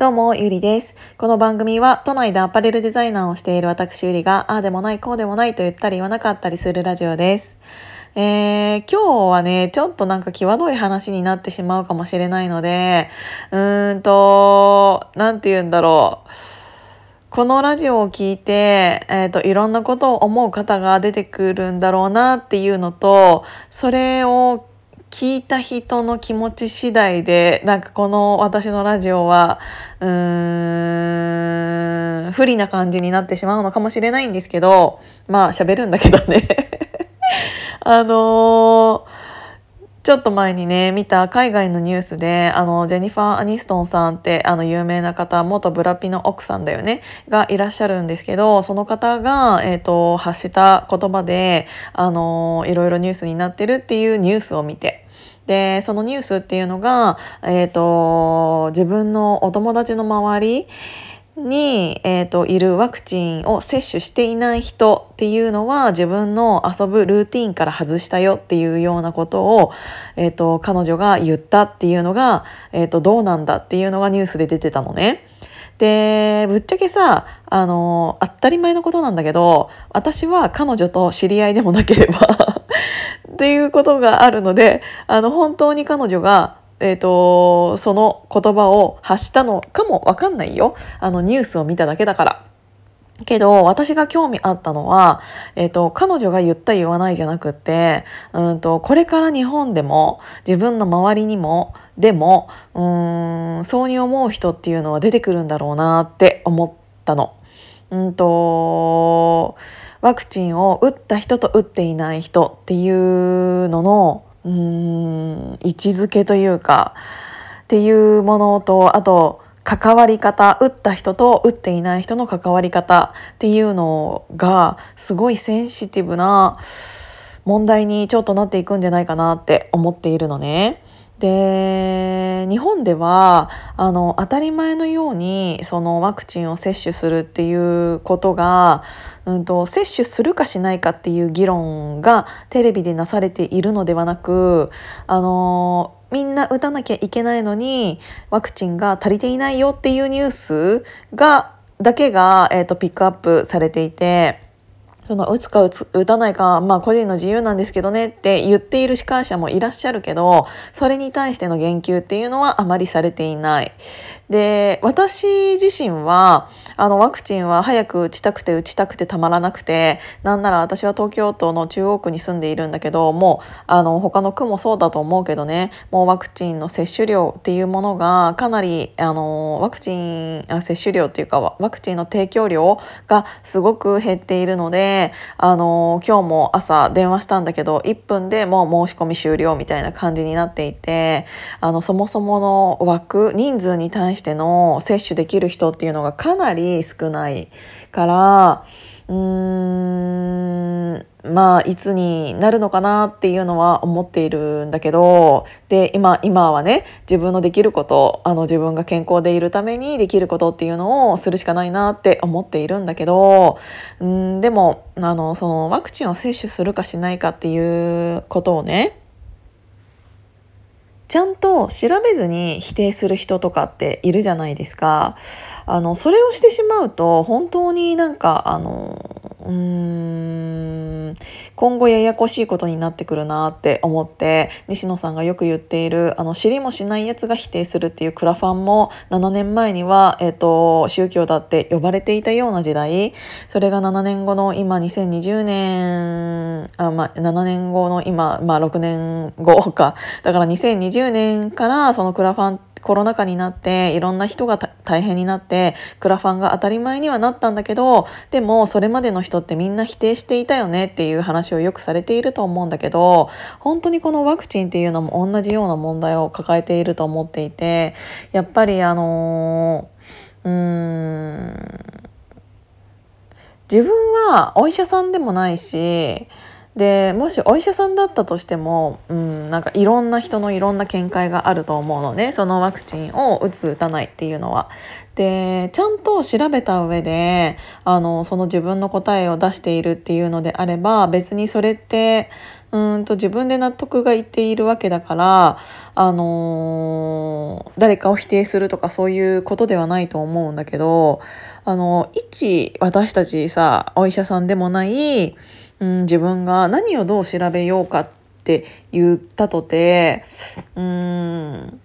どうも、ゆりです。この番組は、都内でアパレルデザイナーをしている私ゆりが、ああでもない、こうでもないと言ったり言わなかったりするラジオです。えー、今日はね、ちょっとなんか際どい話になってしまうかもしれないので、うーんと、なんて言うんだろう。このラジオを聞いて、えっ、ー、と、いろんなことを思う方が出てくるんだろうなっていうのと、それを聞いた人の気持ち次第でなんかこの私のラジオはうーん不利な感じになってしまうのかもしれないんですけどまあ喋るんだけどね。あのーちょっと前にね見た海外のニュースであのジェニファー・アニストンさんってあの有名な方元ブラピの奥さんだよねがいらっしゃるんですけどその方が、えーと、発した言葉であのいろいろニュースになってるっていうニュースを見て。でそのニュースっていうのが、えーと自分のお友達の周りに、えーと、いるワクチンを接種していない人っていうのは自分の遊ぶルーティンから外したよっていうようなことを、えーと、彼女が言ったっていうのが、えーと、どうなんだっていうのがニュースで出てたのね。でぶっちゃけさあの当たり前のことなんだけど私は彼女と知り合いでもなければ っていうことがあるのであの本当に彼女がえーと、その言葉を発したのかも分かんないよあのニュースを見ただけだから。けど私が興味あったのは、えーと、彼女が言った言わないじゃなくてうんとこれから日本でも自分の周りにもでもうんそうに思う人っていうのは出てくるんだろうなって思ったの。うんとワクチンを打った人と打っていない人っていうののうん位置づけというかっていうものとあと関わり方打った人と打っていない人の関わり方っていうのがすごいセンシティブな問題にちょっとなっていくんじゃないかなって思っているのね。で日本ではあの当たり前のようにそのワクチンを接種するっていうことが、うんと、接種するかしないかっていう議論がテレビでなされているのではなくあのみんな打たなきゃいけないのにワクチンが足りていないよっていうニュースがだけが、えーとピックアップされていて。その打つか打つ打たないかまあ個人の自由なんですけどねって言っている司会者もいらっしゃるけどそれに対しての言及っていうのはあまりされていない。で私自身はあのワクチンは早く打ちたくて打ちたくてたまらなくてなんなら私は東京都の中央区に住んでいるんだけどもうあの他の区もそうだと思うけどねもうワクチンの接種量っていうものがかなりあのワクチン接種量っていうかワクチンの提供量がすごく減っているのであの今日も朝電話したんだけど1分でもう申し込み終了みたいな感じになっていてあのそもそもの枠人数に対しての接種できる人っていうのがかなり少ないからうーんまあいつになるのかなっていうのは思っているんだけどで今今はね自分のできることあの自分が健康でいるためにできることっていうのをするしかないなって思っているんだけどうんでもあのそのワクチンを接種するかしないかっていうことをねちゃんと調べずに否定する人とかっているじゃないですか。あのそれをしてしまうと本当になんかあのうーん。今後ややこしいことになってくるなって思って西野さんがよく言っているあの知りもしないやつが否定するっていうクラファンも7年前には、えーと、宗教だって呼ばれていたような時代。それが7年後の今2020年あ、まあ、7年後の今、まあ、6年後か。だから2020年からそのクラファンってコロナ禍になっていろんな人が大変になってクラファンが当たり前にはなったんだけどでもそれまでの人ってみんな否定していたよねっていう話をよくされていると思うんだけど本当にこのワクチンっていうのも同じような問題を抱えていると思っていてやっぱりあのうーん自分はお医者さんでもないしでもしお医者さんだったとしても、うん、なんかいろんな人のいろんな見解があると思うのねそのワクチンを打つ打たないっていうのは。でちゃんと調べた上であのその自分の答えを出しているっていうのであれば別にそれってうんと自分で納得がいっているわけだから、あのー、誰かを否定するとかそういうことではないと思うんだけど、あの一私たちさお医者さんでもないん、自分が何をどう調べようかって言ったとてうん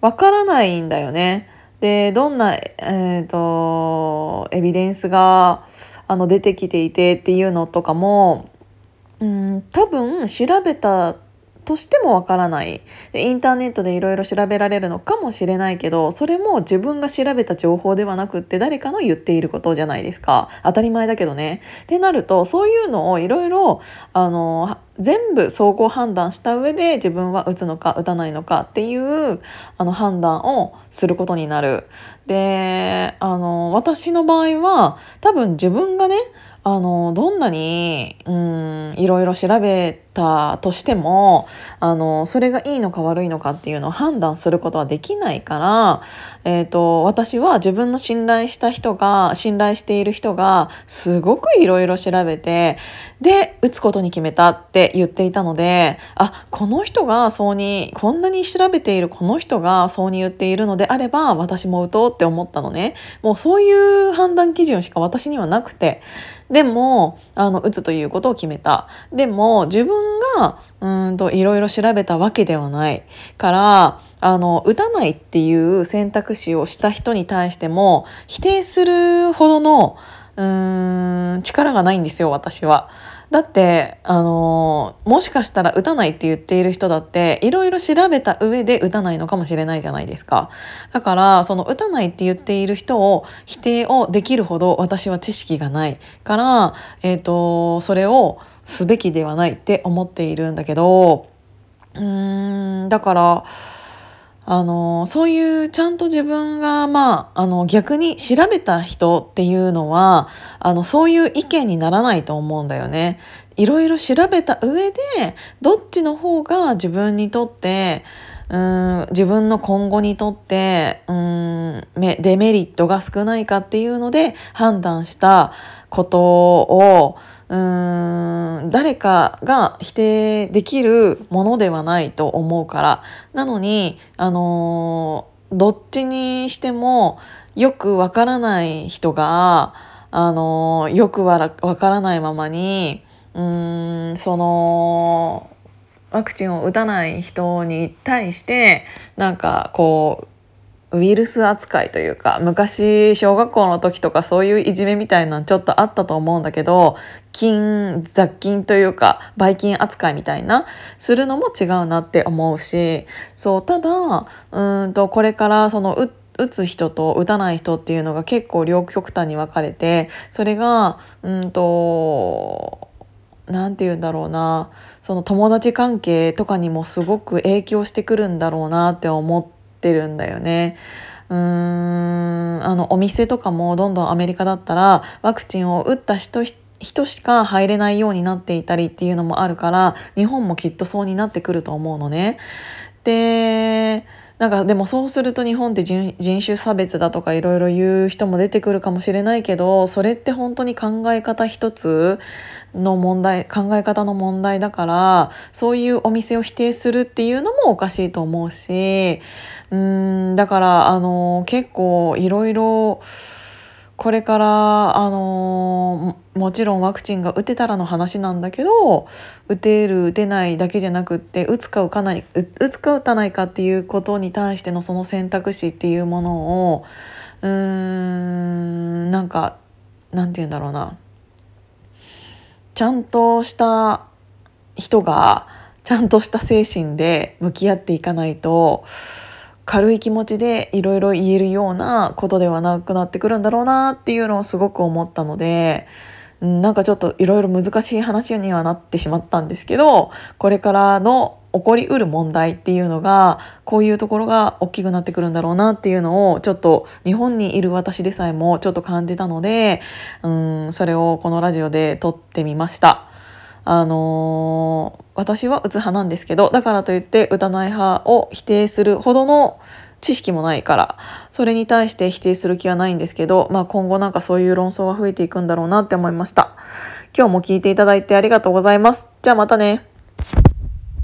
わからないんだよね。でどんな、えーと、エビデンスがあの出てきていてっていうのとかもうん多分調べたとしてもわからないインターネットでいろいろ調べられるのかもしれないけどそれも自分が調べた情報ではなくって誰かの言っていることじゃないですか当たり前だけどね。ってなるとそういうのをいろいろ全部総合判断した上で自分は打つのか打たないのかっていうあの判断をすることになる。であの私の場合は多分自分がねあのどんなにうんいろいろ調べたとしてもあのそれがいいのか悪いのかっていうのを判断することはできないから、えーと、私は自分の信頼した人が信頼している人がすごくいろいろ調べてで打つことに決めたって言っていたのであこの人がそうにこんなに調べているこの人がそうに言っているのであれば私も打とうって思ったのね。もうそういう判断基準しか私にはなくて。でもあの打つということを決めたでも自分がうんといろいろ調べたわけではないからあの打たないっていう選択肢をした人に対しても否定するほどのうん力がないんですよ私は。だってあのもしかしたら打たないって言っている人だっていろいろ調べた上で打たないのかもしれないじゃないですか。だからその打たないって言っている人を否定をできるほど私は知識がないから、えーと、それをすべきではないって思っているんだけどうーんだからあのそういうちゃんと自分がまああの逆に調べた人っていうのはあのそういう意見にならないと思うんだよね。いろいろ調べた上でどっちの方が自分にとってうん自分の今後にとってうんデメリットが少ないかっていうので判断したことをうん誰かが否定できるものではないと思うから。なのにあのどっちにしてもよくわからない人があのよくわからないままにうんそのワクチンを打たない人に対してなんかこうウイルス扱いというか昔小学校の時とかそういういじめみたいなのちょっとあったと思うんだけど菌雑菌というかばい菌扱いみたいなするのも違うなって思うしそうただうんとこれからその打つ人と打たない人っていうのが結構両極端に分かれてそれがうんと何て言うんだろうなその友達関係とかにもすごく影響してくるんだろうなって思ってるんだよね。うーんあのお店とかもどんどんアメリカだったらワクチンを打った人人しか入れないようになっていたりっていうのもあるから日本もきっとそうになってくると思うのね。でなんかでもそうすると日本って人種差別だとかいろいろ言う人も出てくるかもしれないけどそれって本当に考え方一つの問題考え方の問題だからそういうお店を否定するっていうのもおかしいと思うしうんだからあの結構いろいろ。これからあのもちろんワクチンが打てたらの話なんだけど打てる打てないだけじゃなくって打つか打かない打つか打たないかっていうことに対してのその選択肢っていうものをうーんなんかなんて言うんだろうなちゃんとした人がちゃんとした精神で向き合っていかないと軽い気持ちでいろいろ言えるようなことではなくなってくるんだろうなっていうのをすごく思ったのでなんかちょっといろいろ難しい話にはなってしまったんですけどこれからの起こりうる問題っていうのがこういうところが大きくなってくるんだろうなっていうのをちょっと日本にいる私でさえもちょっと感じたのでうんそれをこのラジオで撮ってみました。あのー、私は打つ派なんですけどだからといって打たない派を否定するほどの知識もないからそれに対して否定する気はないんですけど、まあ、今後なんかそういう論争が増えていくんだろうなって思いました。今日も聞いていただいてありがとうございます。じゃあまたね。